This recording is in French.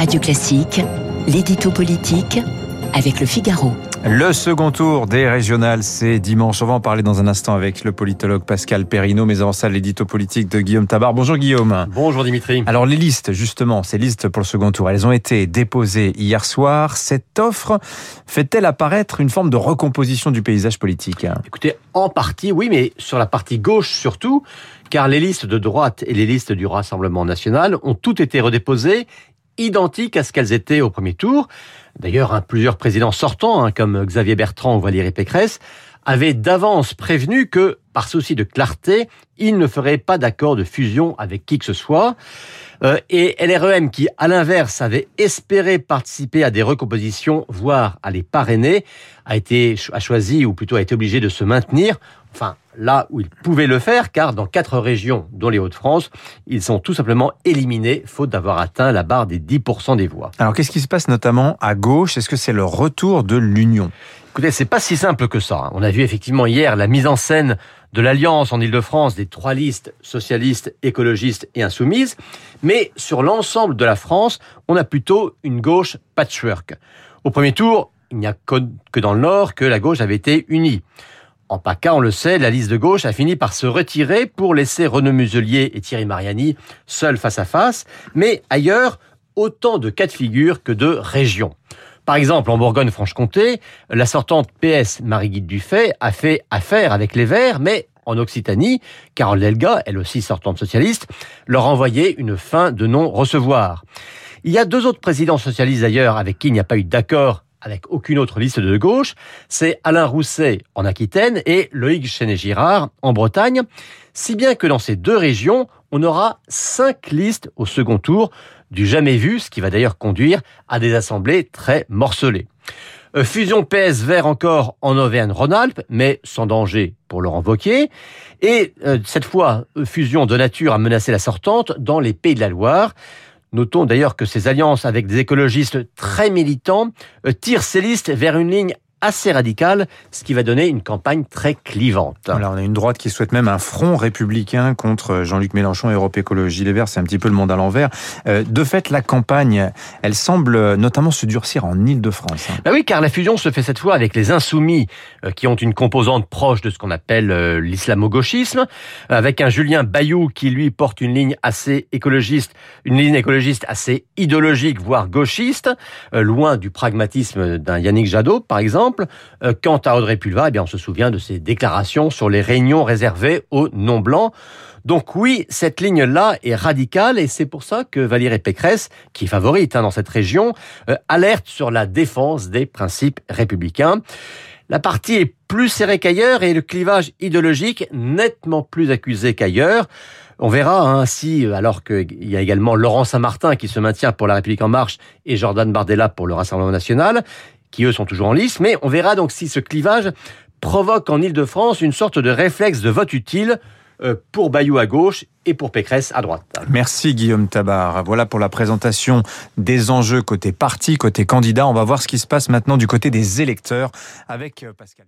Radio Classique, l'édito politique avec le Figaro. Le second tour des régionales, c'est dimanche. On va en parler dans un instant avec le politologue Pascal Perrino, mais avant ça, l'édito politique de Guillaume Tabar. Bonjour Guillaume. Bonjour Dimitri. Alors les listes, justement, ces listes pour le second tour, elles ont été déposées hier soir. Cette offre fait-elle apparaître une forme de recomposition du paysage politique? Écoutez, en partie, oui, mais sur la partie gauche surtout, car les listes de droite et les listes du Rassemblement national ont toutes été redéposées identiques à ce qu'elles étaient au premier tour. D'ailleurs, hein, plusieurs présidents sortants, hein, comme Xavier Bertrand ou Valérie Pécresse, avaient d'avance prévenu que, par souci de clarté, ils ne feraient pas d'accord de fusion avec qui que ce soit. Euh, et LREM, qui, à l'inverse, avait espéré participer à des recompositions, voire à les parrainer, a été a choisi, ou plutôt a été obligé de se maintenir. Enfin, là où ils pouvaient le faire, car dans quatre régions, dont les Hauts-de-France, ils sont tout simplement éliminés, faute d'avoir atteint la barre des 10% des voix. Alors, qu'est-ce qui se passe notamment à gauche? Est-ce que c'est le retour de l'union? Écoutez, c'est pas si simple que ça. Hein. On a vu effectivement hier la mise en scène de l'alliance en Ile-de-France des trois listes socialistes, écologistes et insoumises. Mais sur l'ensemble de la France, on a plutôt une gauche patchwork. Au premier tour, il n'y a que dans le Nord que la gauche avait été unie. En PACA, on le sait, la liste de gauche a fini par se retirer pour laisser Renaud Muselier et Thierry Mariani seuls face à face. Mais ailleurs, autant de cas de figure que de régions. Par exemple, en Bourgogne-Franche-Comté, la sortante PS Marie-Guide Dufay a fait affaire avec les Verts, mais en Occitanie, Carole Delga, elle aussi sortante socialiste, leur a envoyé une fin de non-recevoir. Il y a deux autres présidents socialistes d'ailleurs avec qui il n'y a pas eu d'accord avec aucune autre liste de gauche, c'est Alain Rousset en Aquitaine et Loïc Chenet-Girard en Bretagne, si bien que dans ces deux régions, on aura cinq listes au second tour, du jamais vu, ce qui va d'ailleurs conduire à des assemblées très morcelées. Euh, fusion PS vert encore en Auvergne-Rhône-Alpes, mais sans danger pour Laurent Wauquiez. Et euh, cette fois, euh, fusion de nature à menacer la sortante dans les Pays de la Loire. Notons d'ailleurs que ces alliances avec des écologistes très militants tirent ces listes vers une ligne assez radical, ce qui va donner une campagne très clivante. Voilà, on a une droite qui souhaite même un front républicain contre Jean-Luc Mélenchon et Europe Écologie Les Verts. C'est un petit peu le monde à l'envers. Euh, de fait, la campagne, elle semble notamment se durcir en Ile-de-France. Hein. Bah oui, car la fusion se fait cette fois avec les insoumis euh, qui ont une composante proche de ce qu'on appelle euh, l'islamo-gauchisme, avec un Julien Bayou qui lui porte une ligne assez écologiste, une ligne écologiste assez idéologique, voire gauchiste, loin du pragmatisme d'un Yannick Jadot, par exemple. Euh, quant à Audrey Pulva, eh bien, on se souvient de ses déclarations sur les réunions réservées aux non-blancs. Donc oui, cette ligne-là est radicale et c'est pour ça que Valérie Pécresse, qui est favorite hein, dans cette région, euh, alerte sur la défense des principes républicains. La partie est plus serrée qu'ailleurs et le clivage idéologique nettement plus accusé qu'ailleurs. On verra ainsi, hein, alors qu'il y a également Laurent Saint-Martin qui se maintient pour La République en marche et Jordan Bardella pour le Rassemblement national qui eux sont toujours en lice, mais on verra donc si ce clivage provoque en Ile-de-France une sorte de réflexe de vote utile euh, pour Bayou à gauche et pour Pécresse à droite. Merci Guillaume Tabar. Voilà pour la présentation des enjeux côté parti, côté candidat. On va voir ce qui se passe maintenant du côté des électeurs avec euh, Pascal.